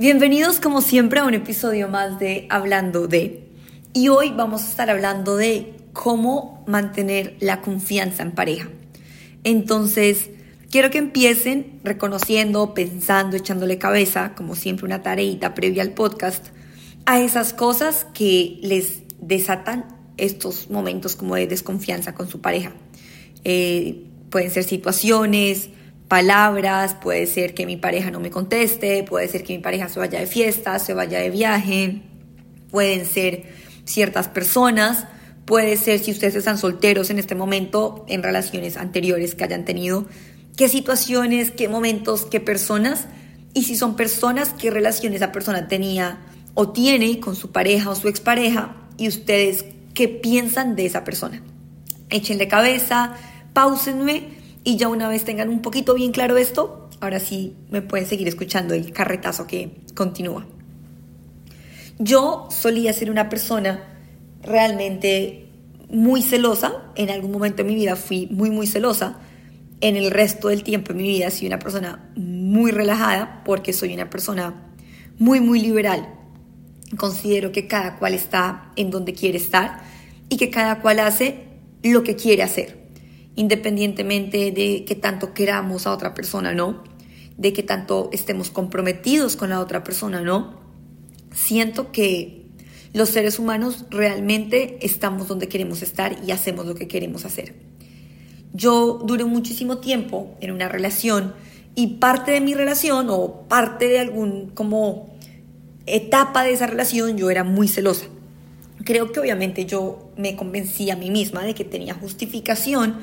Bienvenidos como siempre a un episodio más de Hablando de. Y hoy vamos a estar hablando de cómo mantener la confianza en pareja. Entonces, quiero que empiecen reconociendo, pensando, echándole cabeza, como siempre una tareita previa al podcast, a esas cosas que les desatan estos momentos como de desconfianza con su pareja. Eh, pueden ser situaciones, palabras, puede ser que mi pareja no me conteste, puede ser que mi pareja se vaya de fiesta, se vaya de viaje, pueden ser ciertas personas, puede ser si ustedes están solteros en este momento, en relaciones anteriores que hayan tenido, qué situaciones, qué momentos, qué personas, y si son personas, qué relaciones esa persona tenía o tiene con su pareja o su expareja, y ustedes qué piensan de esa persona. Échenle cabeza, pausenme y ya una vez tengan un poquito bien claro esto, ahora sí me pueden seguir escuchando el carretazo que continúa. Yo solía ser una persona realmente muy celosa, en algún momento de mi vida fui muy muy celosa, en el resto del tiempo de mi vida soy una persona muy relajada porque soy una persona muy muy liberal. Considero que cada cual está en donde quiere estar y que cada cual hace lo que quiere hacer independientemente de que tanto queramos a otra persona, ¿no? De que tanto estemos comprometidos con la otra persona, ¿no? Siento que los seres humanos realmente estamos donde queremos estar y hacemos lo que queremos hacer. Yo duré muchísimo tiempo en una relación y parte de mi relación o parte de algún como etapa de esa relación yo era muy celosa. Creo que obviamente yo me convencí a mí misma de que tenía justificación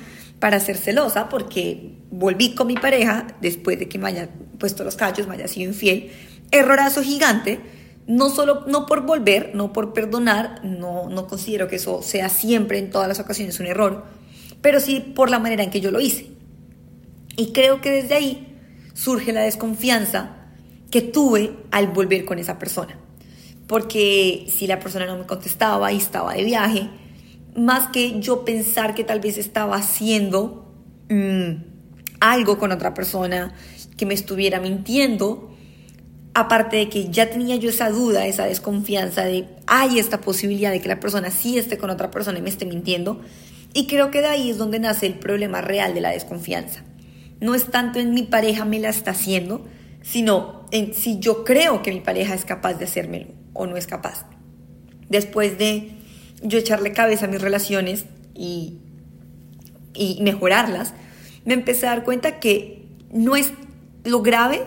para ser celosa porque volví con mi pareja después de que me haya puesto los cachos, me haya sido infiel. Errorazo gigante, no solo no por volver, no por perdonar, no, no considero que eso sea siempre en todas las ocasiones un error, pero sí por la manera en que yo lo hice. Y creo que desde ahí surge la desconfianza que tuve al volver con esa persona. Porque si la persona no me contestaba y estaba de viaje, más que yo pensar que tal vez estaba haciendo mm, algo con otra persona, que me estuviera mintiendo, aparte de que ya tenía yo esa duda, esa desconfianza de hay esta posibilidad de que la persona sí esté con otra persona y me esté mintiendo, y creo que de ahí es donde nace el problema real de la desconfianza. No es tanto en mi pareja me la está haciendo, sino en si yo creo que mi pareja es capaz de hacérmelo o no es capaz. Después de yo echarle cabeza a mis relaciones y, y mejorarlas, me empecé a dar cuenta que no es lo grave,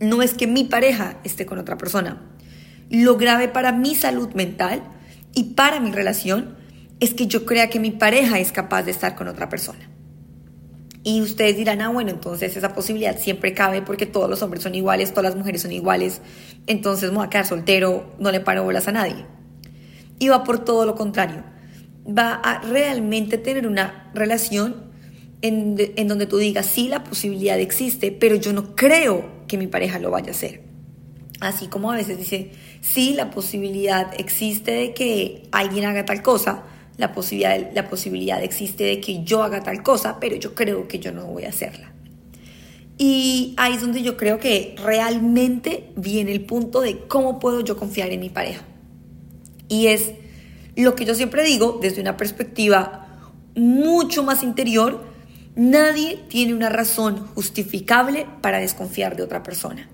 no es que mi pareja esté con otra persona. Lo grave para mi salud mental y para mi relación es que yo crea que mi pareja es capaz de estar con otra persona. Y ustedes dirán, ah, bueno, entonces esa posibilidad siempre cabe porque todos los hombres son iguales, todas las mujeres son iguales, entonces me voy a quedar soltero, no le paro bolas a nadie y va por todo lo contrario. Va a realmente tener una relación en, donde tú digas, sí, la posibilidad existe, pero yo no creo que mi pareja lo vaya a hacer. Así como a veces dice, sí, la posibilidad existe de que alguien haga tal cosa, la posibilidad, la posibilidad existe de que yo haga tal cosa, pero yo creo que yo no voy a hacerla. Y ahí es donde yo creo que realmente viene el punto de cómo puedo yo confiar en mi pareja. Y es lo que yo siempre digo desde una perspectiva mucho más interior, nadie tiene una razón justificable para desconfiar de otra persona.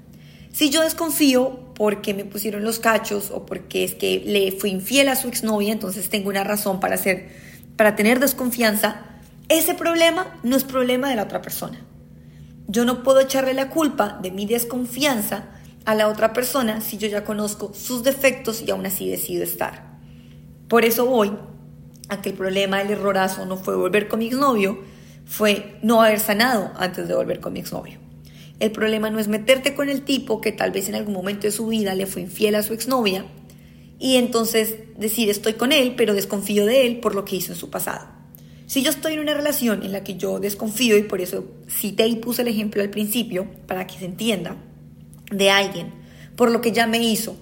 Si yo desconfío porque me pusieron los cachos o porque es que le fui infiel a su exnovia, entonces tengo una razón para, hacer, para tener desconfianza, ese problema no es problema de la otra persona. Yo no puedo echarle la culpa de mi desconfianza a la otra persona si yo ya conozco sus defectos y aún así decido estar. Por eso voy a que el problema del errorazo no fue volver con mi exnovio, fue no haber sanado antes de volver con mi exnovio. El problema no es meterte con el tipo que tal vez en algún momento de su vida le fue infiel a su exnovia y entonces decir estoy con él, pero desconfío de él por lo que hizo en su pasado. Si yo estoy en una relación en la que yo desconfío y por eso cité y puse el ejemplo al principio para que se entienda, de alguien por lo que ya me hizo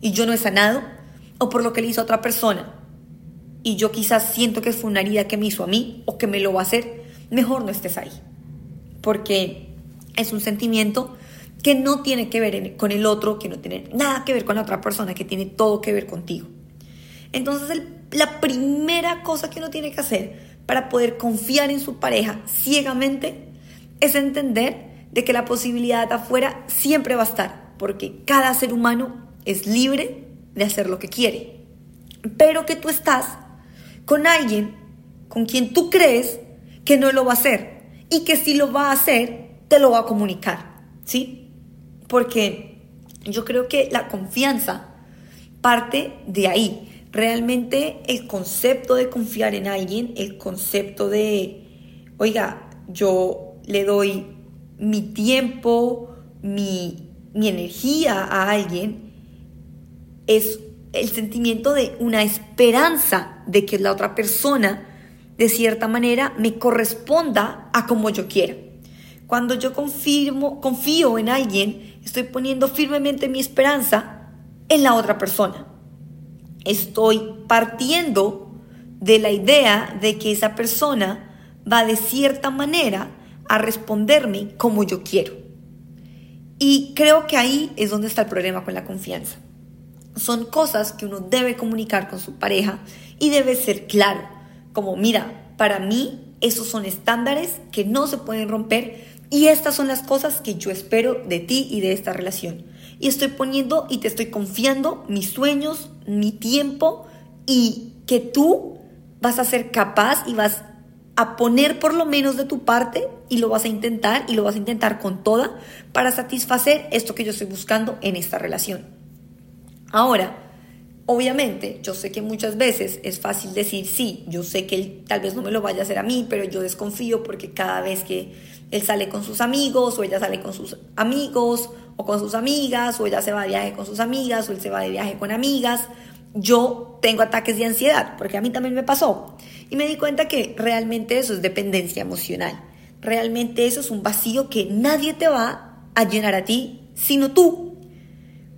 y yo no he sanado, o por lo que le hizo a otra persona y yo quizás siento que fue una herida que me hizo a mí o que me lo va a hacer, mejor no estés ahí. Porque es un sentimiento que no tiene que ver con el otro, que no tiene nada que ver con la otra persona, que tiene todo que ver contigo. Entonces, la primera cosa que uno tiene que hacer para poder confiar en su pareja ciegamente es entender de que la posibilidad afuera siempre va a estar, porque cada ser humano es libre de hacer lo que quiere, pero que tú estás con alguien con quien tú crees que no lo va a hacer y que si lo va a hacer, te lo va a comunicar, ¿sí? porque yo creo que la confianza parte de ahí. Realmente el concepto de confiar en alguien, el concepto de, oiga, yo le doy mi tiempo, mi, mi energía a alguien, es el sentimiento de una esperanza de que la otra persona, de cierta manera, me corresponda a como yo quiera. Cuando yo confirmo, confío en alguien, estoy poniendo firmemente mi esperanza en la otra persona. Estoy partiendo de la idea de que esa persona va de cierta manera a responderme como yo quiero. Y creo que ahí es donde está el problema con la confianza. Son cosas que uno debe comunicar con su pareja y debe ser claro, como mira, para mí esos son estándares que no se pueden romper y estas son las cosas que yo espero de ti y de esta relación. Y estoy poniendo y te estoy confiando mis sueños, mi tiempo y que tú vas a ser capaz y vas a poner por lo menos de tu parte y lo vas a intentar y lo vas a intentar con toda para satisfacer esto que yo estoy buscando en esta relación. Ahora, Obviamente, yo sé que muchas veces es fácil decir, sí, yo sé que él tal vez no me lo vaya a hacer a mí, pero yo desconfío porque cada vez que él sale con sus amigos o ella sale con sus amigos o con sus amigas o ella se va de viaje con sus amigas o él se va de viaje con amigas, yo tengo ataques de ansiedad, porque a mí también me pasó. Y me di cuenta que realmente eso es dependencia emocional. Realmente eso es un vacío que nadie te va a llenar a ti, sino tú.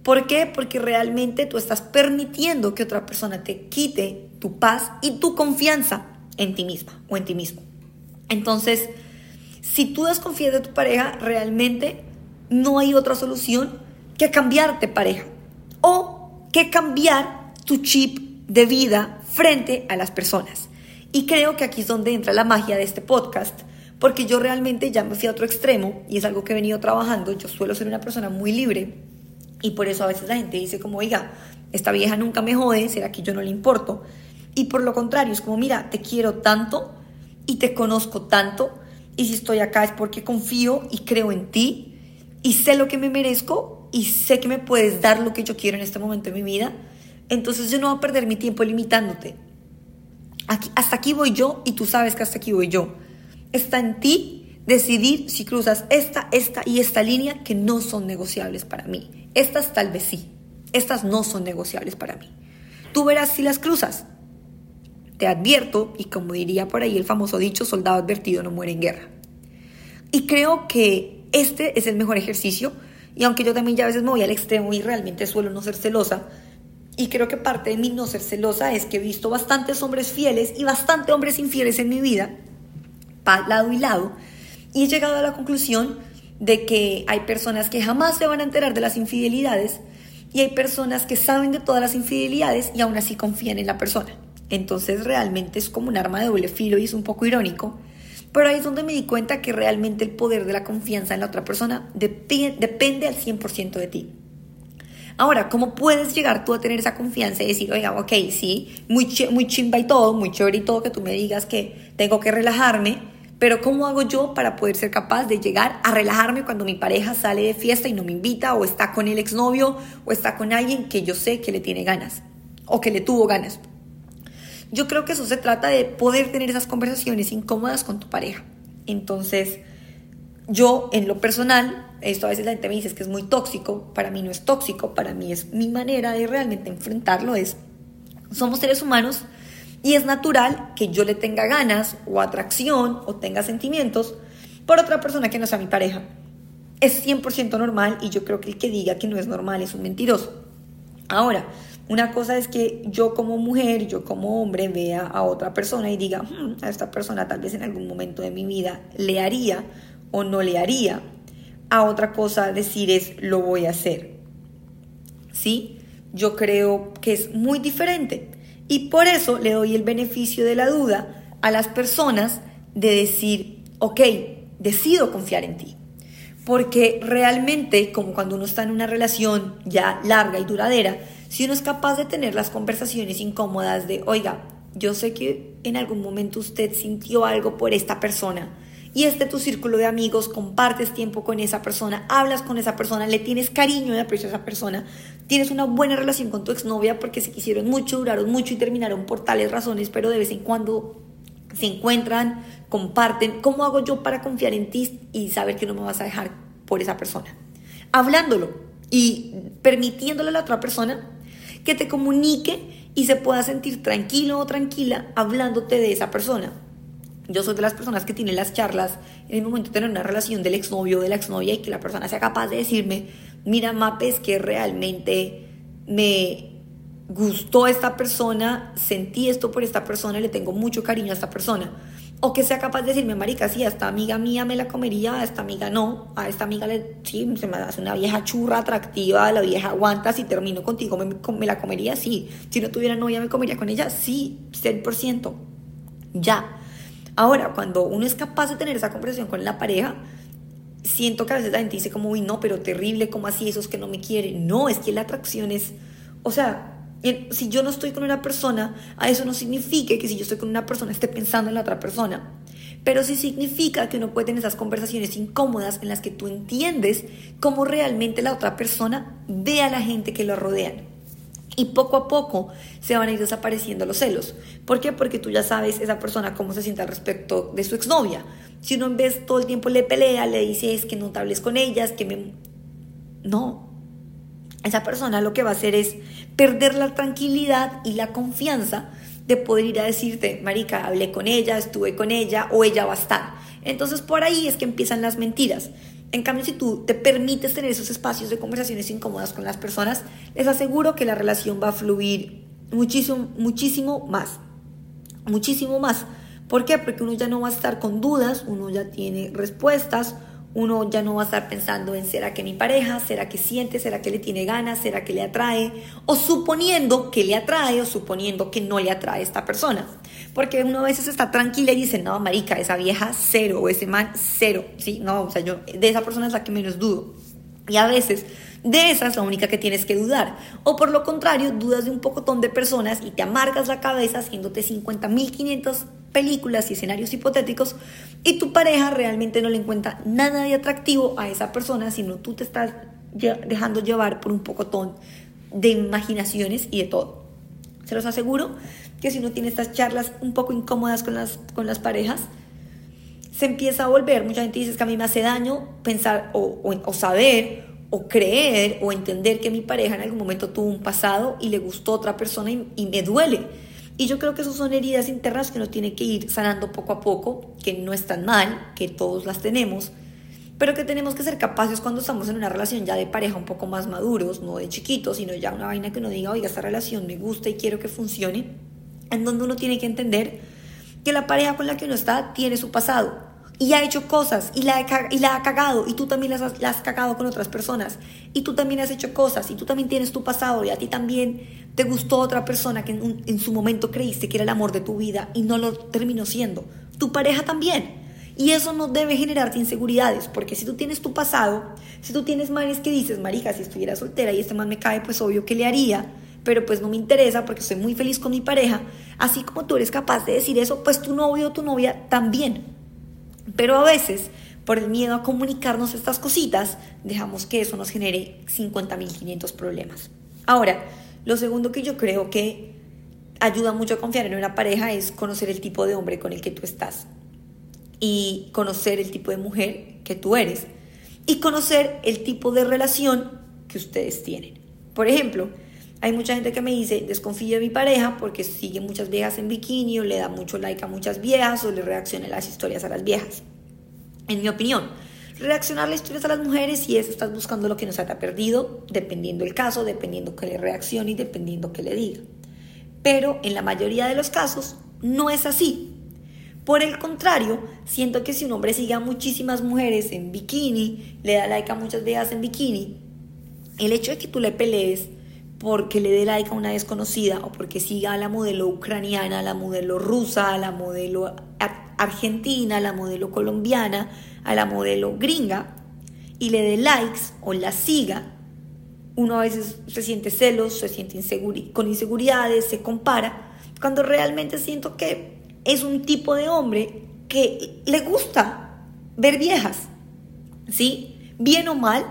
¿Por qué? Porque realmente tú estás permitiendo que otra persona te quite tu paz y tu confianza en ti misma o en ti mismo. Entonces, si tú desconfías de tu pareja, realmente no hay otra solución que cambiarte pareja o que cambiar tu chip de vida frente a las personas. Y creo que aquí es donde entra la magia de este podcast, porque yo realmente ya me fui a otro extremo y es algo que he venido trabajando. Yo suelo ser una persona muy libre y por eso a veces la gente dice como, oiga, esta vieja nunca me jode, será que yo no le importo. Y por lo contrario, es como, mira, te quiero tanto y te conozco tanto. Y si estoy acá es porque confío y creo en ti y sé lo que me merezco y sé que me puedes dar lo que yo quiero en este momento de mi vida. Entonces yo no voy a perder mi tiempo limitándote. Aquí, hasta aquí voy yo y tú sabes que hasta aquí voy yo. Está en ti decidir si cruzas esta, esta y esta línea que no son negociables para mí. Estas tal vez sí. Estas no son negociables para mí. Tú verás si las cruzas. Te advierto, y como diría por ahí el famoso dicho, soldado advertido no muere en guerra. Y creo que este es el mejor ejercicio, y aunque yo también ya a veces me voy al extremo y realmente suelo no ser celosa, y creo que parte de mi no ser celosa es que he visto bastantes hombres fieles y bastante hombres infieles en mi vida, lado y lado, y he llegado a la conclusión de que hay personas que jamás se van a enterar de las infidelidades y hay personas que saben de todas las infidelidades y aún así confían en la persona. Entonces realmente es como un arma de doble filo y es un poco irónico. Pero ahí es donde me di cuenta que realmente el poder de la confianza en la otra persona depende al 100% de ti. Ahora, ¿cómo puedes llegar tú a tener esa confianza y decir, oiga, ok, sí, muy, muy chimba y todo, muy chévere y todo, que tú me digas que tengo que relajarme, pero ¿cómo hago yo para poder ser capaz de llegar a relajarme cuando mi pareja sale de fiesta y no me invita o está con el exnovio o está con alguien que yo sé que le tiene ganas o que le tuvo ganas? Yo creo que eso se trata de poder tener esas conversaciones incómodas con tu pareja. Entonces, yo en lo personal, esto a veces la gente me dice que es muy tóxico, para mí no es tóxico, para mí es mi manera de realmente enfrentarlo, es, somos seres humanos y es natural que yo le tenga ganas o atracción o tenga sentimientos por otra persona que no sea mi pareja. Es 100% normal y yo creo que el que diga que no es normal es un mentiroso. Ahora, una cosa es que yo como mujer, yo como hombre vea a otra persona y diga, hmm, a esta persona tal vez en algún momento de mi vida le haría o no le haría. a otra cosa decir es lo voy a hacer. ¿Sí? Yo creo que es muy diferente. Y por eso le doy el beneficio de la duda a las personas de decir, ok, decido confiar en ti. Porque realmente, como cuando uno está en una relación ya larga y duradera, si uno es capaz de tener las conversaciones incómodas de, oiga, yo sé que en algún momento usted sintió algo por esta persona y este tu círculo de amigos, compartes tiempo con esa persona, hablas con esa persona, le tienes cariño y aprecio a esa persona, tienes una buena relación con tu exnovia porque se quisieron mucho, duraron mucho y terminaron por tales razones, pero de vez en cuando se encuentran, comparten. ¿Cómo hago yo para confiar en ti y saber que no me vas a dejar por esa persona? Hablándolo y permitiéndole a la otra persona que te comunique y se pueda sentir tranquilo o tranquila hablándote de esa persona. Yo soy de las personas que tienen las charlas en el momento de tener una relación del exnovio o de la exnovia y que la persona sea capaz de decirme, mira, Mapes, que realmente me gustó esta persona, sentí esto por esta persona, le tengo mucho cariño a esta persona. O que sea capaz de decirme, marica, sí, a esta amiga mía me la comería, a esta amiga no, a esta amiga le, sí, se me hace una vieja churra atractiva, la vieja aguanta, si termino contigo me, me la comería, sí. Si no tuviera novia me comería con ella, sí, 100%. Ya. Ahora, cuando uno es capaz de tener esa conversación con la pareja, siento que a veces la gente dice como, uy, no, pero terrible, como así, esos que no me quieren. No, es que la atracción es, o sea, si yo no estoy con una persona, a eso no significa que si yo estoy con una persona esté pensando en la otra persona. Pero sí significa que uno puede tener esas conversaciones incómodas en las que tú entiendes cómo realmente la otra persona ve a la gente que lo rodean. Y poco a poco se van a ir desapareciendo los celos. ¿Por qué? Porque tú ya sabes esa persona cómo se siente al respecto de su exnovia. Si uno en vez todo el tiempo le pelea, le dice es que no te hables con ellas, que me... No, esa persona lo que va a hacer es perder la tranquilidad y la confianza de poder ir a decirte, Marica, hablé con ella, estuve con ella o ella va a estar. Entonces por ahí es que empiezan las mentiras. En cambio, si tú te permites tener esos espacios de conversaciones incómodas con las personas, les aseguro que la relación va a fluir muchísimo, muchísimo más. Muchísimo más. ¿Por qué? Porque uno ya no va a estar con dudas, uno ya tiene respuestas, uno ya no va a estar pensando en será que mi pareja, será que siente, será que le tiene ganas, será que le atrae, o suponiendo que le atrae o suponiendo que no le atrae esta persona. Porque uno a veces está tranquila y dice, no, marica, esa vieja cero, o ese man cero, ¿sí? No, o sea, yo de esa persona es la que menos dudo. Y a veces de esa es la única que tienes que dudar. O por lo contrario, dudas de un pocotón de personas y te amargas la cabeza haciéndote 50.500 películas y escenarios hipotéticos y tu pareja realmente no le encuentra nada de atractivo a esa persona, sino tú te estás dejando llevar por un pocotón de imaginaciones y de todo. Se los aseguro que si uno tiene estas charlas un poco incómodas con las, con las parejas, se empieza a volver, mucha gente dice que a mí me hace daño pensar o, o saber o creer o entender que mi pareja en algún momento tuvo un pasado y le gustó otra persona y, me duele. Y yo creo que esas son heridas internas que uno tiene que ir sanando poco a poco, que no están mal, que todos las tenemos, pero que tenemos que ser capaces cuando estamos en una relación ya de pareja un poco más maduros, no de chiquitos, sino ya una vaina que uno diga, oiga, esta relación me gusta y quiero que funcione, en donde uno tiene que entender que la pareja con la que uno está tiene su pasado y ha hecho cosas y la, y la ha cagado y tú también las has, cagado con otras personas y tú también has hecho cosas y tú también tienes tu pasado y a ti también te gustó otra persona que en, en su momento creíste que era el amor de tu vida y no lo terminó siendo. Tu pareja también. Y eso no debe generarte inseguridades, porque si tú tienes tu pasado, si tú tienes manes que dices, marica, si estuviera soltera y este man me cae, pues obvio que le haría, pero pues no me interesa porque estoy muy feliz con mi pareja, así como tú eres capaz de decir eso, pues tu novio o tu novia también. Pero a veces, por el miedo a comunicarnos estas cositas, dejamos que eso nos genere 50.500 problemas. Ahora, lo segundo que yo creo que ayuda mucho a confiar en una pareja es conocer el tipo de hombre con el que tú estás y conocer el tipo de mujer que tú eres y conocer el tipo de relación que ustedes tienen. Por ejemplo, hay mucha gente que me dice, desconfío de mi pareja porque sigue muchas viejas en bikini o le da mucho like a muchas viejas o le reacciona las historias a las viejas. En mi opinión, reaccionar las historias a las mujeres si es estás buscando lo que no se te ha perdido, dependiendo el caso, dependiendo que le reaccione y dependiendo que le diga. Pero en la mayoría de los casos no es así. Por el contrario, siento que si un hombre sigue a muchísimas mujeres en bikini, le da like a muchas viejas en bikini, el hecho de que tú le pelees porque le dé like a una desconocida o porque siga a la modelo ucraniana, a la modelo rusa, a la modelo argentina, a la modelo colombiana, a la modelo gringa y le dé likes o la siga, uno a veces se siente celos, se siente con inseguridades, se compara, cuando realmente siento que es un tipo de hombre que le gusta ver viejas, ¿sí? Bien o mal,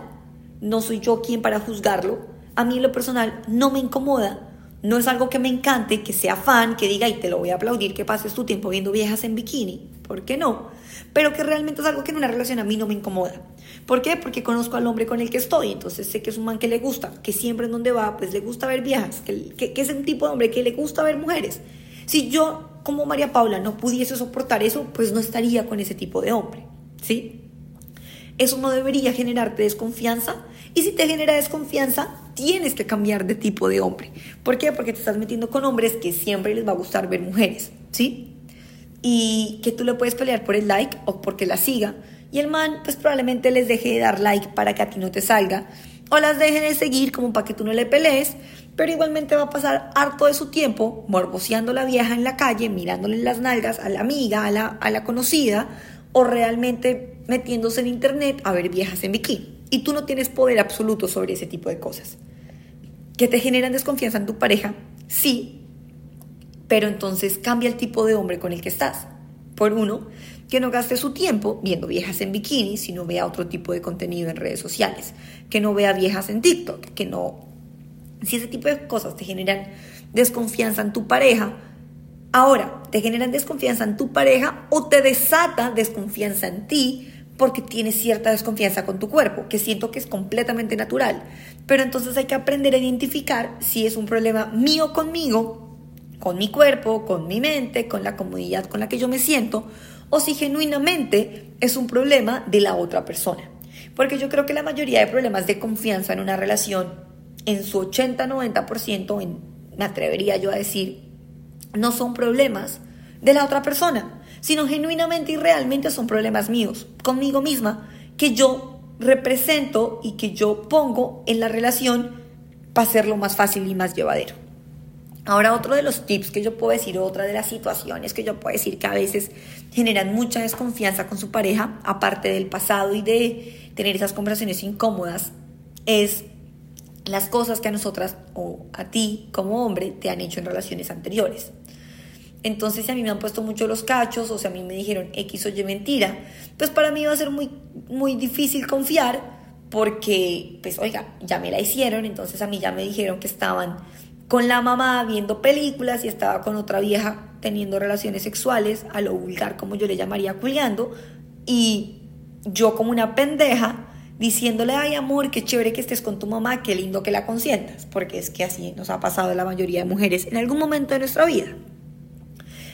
no soy yo quien para juzgarlo, a mí lo personal no me incomoda, no es algo que me encante, que sea fan, que diga y te lo voy a aplaudir, que pases tu tiempo viendo viejas en bikini, ¿por qué no? Pero que realmente es algo que en una relación a mí no me incomoda. ¿Por qué? Porque conozco al hombre con el que estoy, entonces sé que es un man que le gusta, que siempre en donde va, pues le gusta ver viejas, que, que es un tipo de hombre que le gusta ver mujeres. Si yo, como María Paula, no pudiese soportar eso, pues no estaría con ese tipo de hombre, ¿sí? Eso no debería generarte desconfianza, y si te genera desconfianza, tienes que cambiar de tipo de hombre. ¿Por qué? Porque te estás metiendo con hombres que siempre les va a gustar ver mujeres, ¿sí? Y que tú le puedes pelear por el like o porque la siga. Y el man, pues probablemente les deje de dar like para que a ti no te salga. O las deje de seguir como para que tú no le pelees. Pero igualmente va a pasar harto de su tiempo morboseando a la vieja en la calle, mirándole las nalgas a la amiga, a la, a la conocida. O realmente metiéndose en internet a ver viejas en bikini y tú no tienes poder absoluto sobre ese tipo de cosas. ¿Que te generan desconfianza en tu pareja? Sí, pero entonces cambia el tipo de hombre con el que estás. Por uno, que no gaste su tiempo viendo viejas en bikini, sino vea otro tipo de contenido en redes sociales, que no vea viejas en TikTok, que no... Si ese tipo de cosas te generan desconfianza en tu pareja, ahora te generan desconfianza en tu pareja o te desata desconfianza en ti, porque tienes cierta desconfianza con tu cuerpo, que siento que es completamente natural. Pero entonces hay que aprender a identificar si es un problema mío conmigo, con mi cuerpo, con mi mente, con la comodidad con la que yo me siento, o si genuinamente es un problema de la otra persona. Porque yo creo que la mayoría de problemas de confianza en una relación, en su 80-90%, me atrevería yo a decir, no son problemas de la otra persona, sino genuinamente y realmente son problemas míos, conmigo misma, que yo represento y que yo pongo en la relación para hacerlo más fácil y más llevadero. Ahora, otro de los tips que yo puedo decir, otra de las situaciones que yo puedo decir que a veces generan mucha desconfianza con su pareja, aparte del pasado y de tener esas conversaciones incómodas, es las cosas que a nosotras o a ti como hombre te han hecho en relaciones anteriores. Entonces, si a mí me han puesto mucho los cachos o si a mí me dijeron X o Y mentira, pues para mí va a ser muy, muy difícil confiar porque, pues, oiga, ya me la hicieron, entonces a mí ya me dijeron que estaban con la mamá viendo películas y estaba con otra vieja teniendo relaciones sexuales, a lo vulgar como yo le llamaría culiando, y yo como una pendeja diciéndole, ay amor, qué chévere que estés con tu mamá, qué lindo que la consientas, porque es que así nos ha pasado la mayoría de mujeres en algún momento de nuestra vida.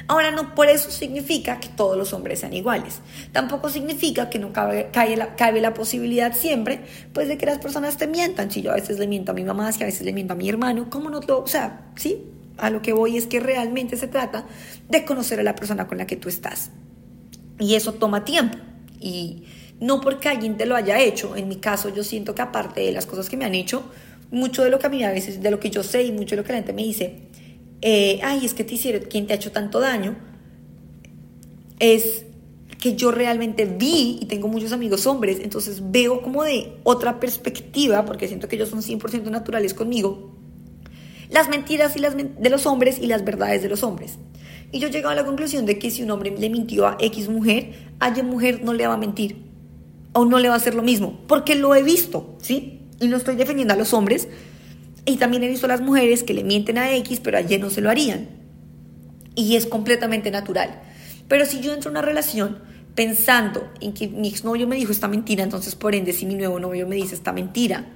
Ahora, no por eso significa que todos los hombres sean iguales. Tampoco significa que no cabe, cabe, la, posibilidad siempre, pues, de que las personas te mientan. Si yo a veces le miento a mi mamá, si a veces le miento a mi hermano, ¿cómo no lo...? O sea, ¿sí? A lo que voy es que realmente se trata de conocer a la persona con la que tú estás. Y eso toma tiempo. Y no porque alguien te lo haya hecho. En mi caso, yo siento que aparte de las cosas que me han hecho, mucho de lo que a mí a veces, de lo que yo sé y mucho de lo que la gente me dice, eh, ay, es que te hicieron, ¿quién te ha hecho tanto daño? Es que yo realmente vi y tengo muchos amigos hombres, entonces veo como de otra perspectiva, porque siento que ellos son 100% naturales conmigo, las mentiras y las de los hombres y las verdades de los hombres. Y yo llego a la conclusión de que si un hombre le mintió a X mujer, a Y mujer no le va a mentir o no le va a hacer lo mismo, porque lo he visto, ¿sí? Y no estoy defendiendo a los hombres, y también he visto a las mujeres que le mienten a X, pero a Y no se lo harían. Y es completamente natural. Pero si yo entro en una relación pensando en que mi exnovio me dijo esta mentira, entonces por ende si mi nuevo novio me dice esta mentira,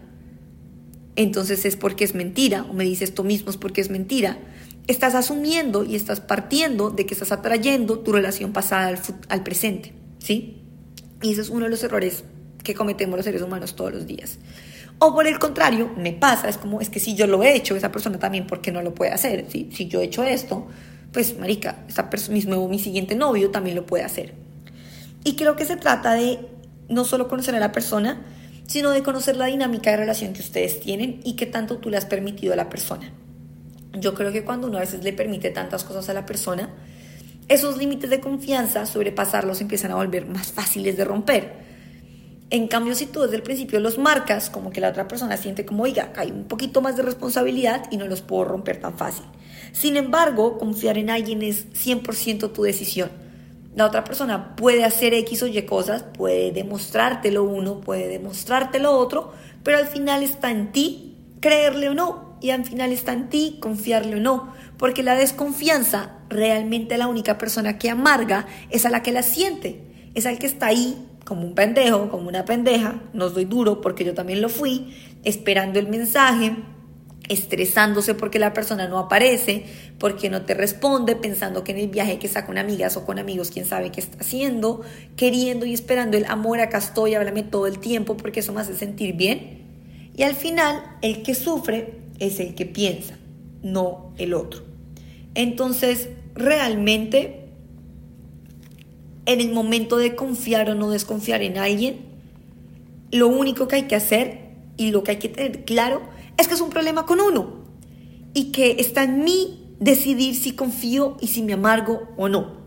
entonces es porque es mentira, o me dice esto mismo es porque es mentira, estás asumiendo y estás partiendo de que estás atrayendo tu relación pasada al, al presente, ¿sí? Y ese es uno de los errores que cometemos los seres humanos todos los días. O por el contrario, me pasa, es como, es que si yo lo he hecho, esa persona también, ¿por qué no lo puede hacer? Si, si yo he hecho esto, pues, marica, esta mi mi siguiente novio también lo puede hacer. Y creo que se trata de no solo conocer a la persona, sino de conocer la dinámica de relación que ustedes tienen y qué tanto tú le has permitido a la persona. Yo creo que cuando uno a veces le permite tantas cosas a la persona, esos límites de confianza, sobrepasarlos empiezan a volver más fáciles de romper. En cambio, si tú desde el principio los marcas, como que la otra persona siente como, oiga, hay un poquito más de responsabilidad y no los puedo romper tan fácil. Sin embargo, confiar en alguien es 100% tu decisión. La otra persona puede hacer X o Y cosas, puede demostrártelo uno, puede demostrártelo otro, pero al final está en ti creerle o no. Y al final está en ti confiarle o no. Porque la desconfianza, realmente la única persona que amarga es a la que la siente. Es al que está ahí como un pendejo, como una pendeja, no doy duro porque yo también lo fui, esperando el mensaje, estresándose porque la persona no aparece, porque no te responde, pensando que en el viaje que está con amigas o con amigos, quién sabe qué está haciendo, queriendo y esperando el amor, acá estoy, háblame todo el tiempo porque eso me hace sentir bien. Y al final, el que sufre es el que piensa, no el otro. Entonces, realmente en el momento de confiar o no desconfiar en alguien, lo único que hay que hacer y lo que hay que tener claro es que es un problema con uno y que está en mí decidir si confío y si me amargo o no.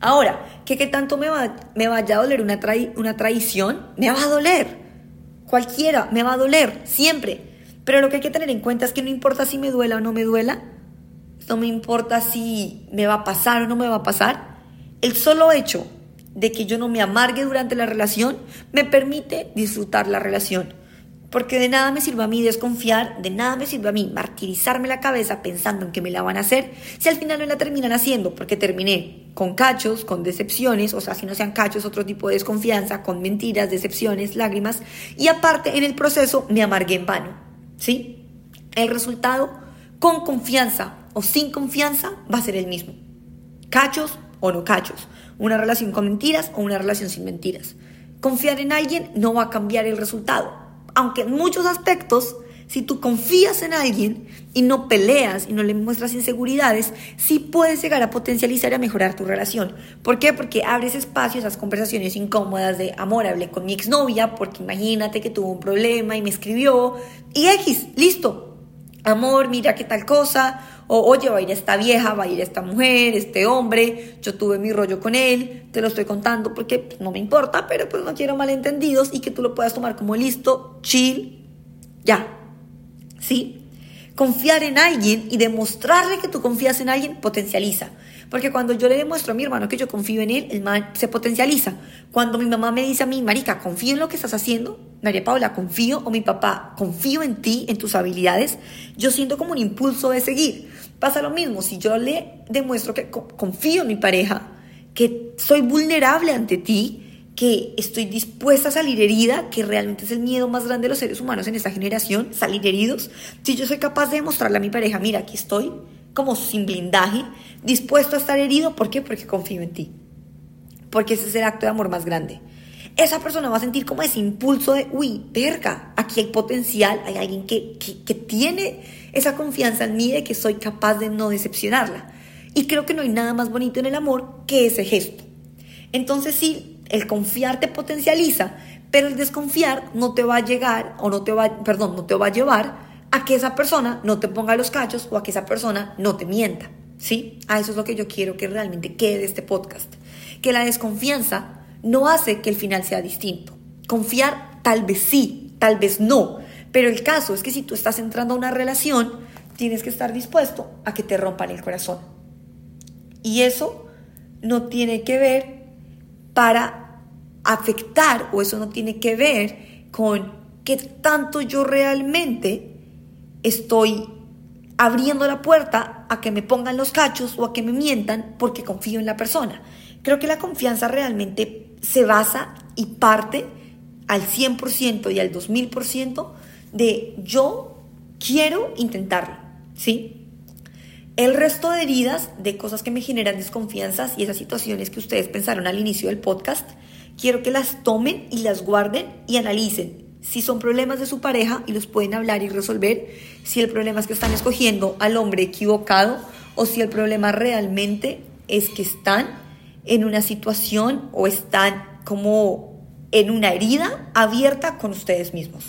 Ahora, que qué tanto me, va, me vaya a doler una, una traición, me va a doler. Cualquiera me va a doler, siempre. Pero lo que hay que tener en cuenta es que no importa si me duela o no me duela, no me importa si me va a pasar o no me va a pasar, el solo hecho de que yo no me amargue durante la relación me permite disfrutar la relación. Porque de nada me sirve a mí desconfiar, de nada me sirve a mí martirizarme la cabeza pensando en que me la van a hacer, si al final no la terminan haciendo, porque terminé con cachos, con decepciones, o sea, si no sean cachos, otro tipo de desconfianza, con mentiras, decepciones, lágrimas, y aparte en el proceso me amargué en vano, ¿sí? El resultado, con confianza o sin confianza, va a ser el mismo. Cachos o no cachos, una relación con mentiras o una relación sin mentiras. Confiar en alguien no va a cambiar el resultado, aunque en muchos aspectos, si tú confías en alguien y no peleas y no le muestras inseguridades, sí puedes llegar a potencializar y a mejorar tu relación. ¿Por qué? Porque abres espacio a esas conversaciones incómodas de amor, hablé con mi exnovia porque imagínate que tuvo un problema y me escribió y X, listo. Amor, mira qué tal cosa, o oye, va a ir esta vieja, va a ir esta mujer, este hombre, yo tuve mi rollo con él, te lo estoy contando porque pues, no me importa, pero pues no quiero malentendidos y que tú lo puedas tomar como listo, chill, ya. ¿Sí? Confiar en alguien y demostrarle que tú confías en alguien potencializa. Porque cuando yo le demuestro a mi hermano que yo confío en él, el man se potencializa. Cuando mi mamá me dice a mí, Marica, confío en lo que estás haciendo, María Paula, confío, o mi papá, confío en ti, en tus habilidades, yo siento como un impulso de seguir. Pasa lo mismo, si yo le demuestro que confío en mi pareja, que soy vulnerable ante ti, que estoy dispuesta a salir herida, que realmente es el miedo más grande de los seres humanos en esta generación, salir heridos, si yo soy capaz de demostrarle a mi pareja, mira, aquí estoy, como sin blindaje, dispuesto a estar herido, ¿por qué? Porque confío en ti. Porque ese es el acto de amor más grande. Esa persona va a sentir como ese impulso de, uy, verga, aquí hay potencial, hay alguien que, que, tiene esa confianza en mí de que soy capaz de no decepcionarla. Y creo que no hay nada más bonito en el amor que ese gesto. Entonces sí, el confiar te potencializa, pero el desconfiar no te va a llegar, o no te va, perdón, no te va a llevar a que esa persona no te ponga los cachos o a que esa persona no te mienta. ¿Sí? A eso es lo que yo quiero que realmente quede de este podcast. Que la desconfianza no hace que el final sea distinto. Confiar tal vez sí, tal vez no. Pero el caso es que si tú estás entrando a una relación, tienes que estar dispuesto a que te rompan el corazón. Y eso no tiene que ver para afectar o eso no tiene que ver con qué tanto yo realmente estoy abriendo la puerta a que me pongan los cachos o a que me mientan porque confío en la persona. Creo que la confianza realmente se basa y parte al 100% y al 2000% de yo quiero intentarlo, ¿sí? El resto de heridas, de cosas que me generan desconfianzas y esas situaciones que ustedes pensaron al inicio del podcast, quiero que las tomen y las guarden y analicen si son problemas de su pareja y los pueden hablar y resolver, si el problema es que están escogiendo al hombre equivocado o si el problema realmente es que están en una situación o están como en una herida abierta con ustedes mismos.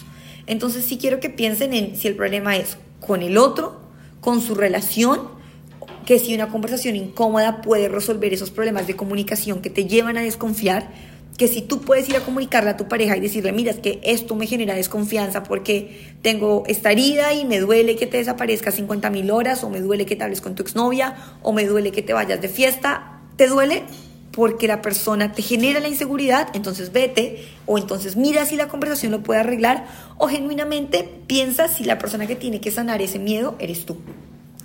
Entonces sí quiero que piensen en si el problema es con el otro, con su relación, que si una conversación incómoda puede resolver esos problemas de comunicación que te llevan a desconfiar, que si tú puedes ir a comunicarle a tu pareja y decirle, mira, es que esto me genera desconfianza porque tengo esta herida y me duele que te desaparezcas 50 mil horas, o me duele que te hables con tu exnovia, o me duele que te vayas de fiesta, ¿te duele? Porque la persona te genera la inseguridad, entonces vete, o entonces mira si la conversación lo puede arreglar, o genuinamente piensa si la persona que tiene que sanar ese miedo eres tú.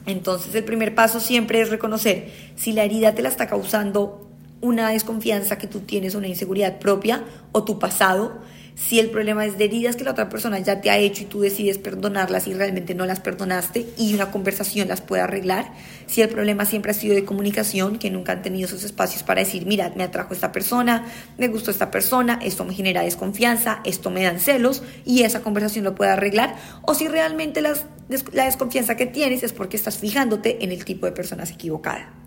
Entonces el primer paso siempre es reconocer si la herida te la está causando una desconfianza que tú tienes, una inseguridad propia o tu pasado, si el problema es de heridas que la otra persona ya te ha hecho y tú decides perdonarlas y realmente no las perdonaste y una conversación las puede arreglar, si el problema siempre ha sido de comunicación, que nunca han tenido esos espacios para decir, mira, me atrajo esta persona, me gustó esta persona, esto me genera desconfianza, esto me dan celos y esa conversación lo puede arreglar, o si realmente la desconfianza que tienes es porque estás fijándote en el tipo de personas equivocada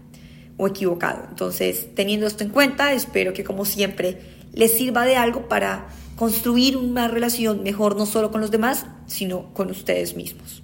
o equivocado. Entonces, teniendo esto en cuenta, espero que como siempre les sirva de algo para construir una relación mejor no solo con los demás, sino con ustedes mismos.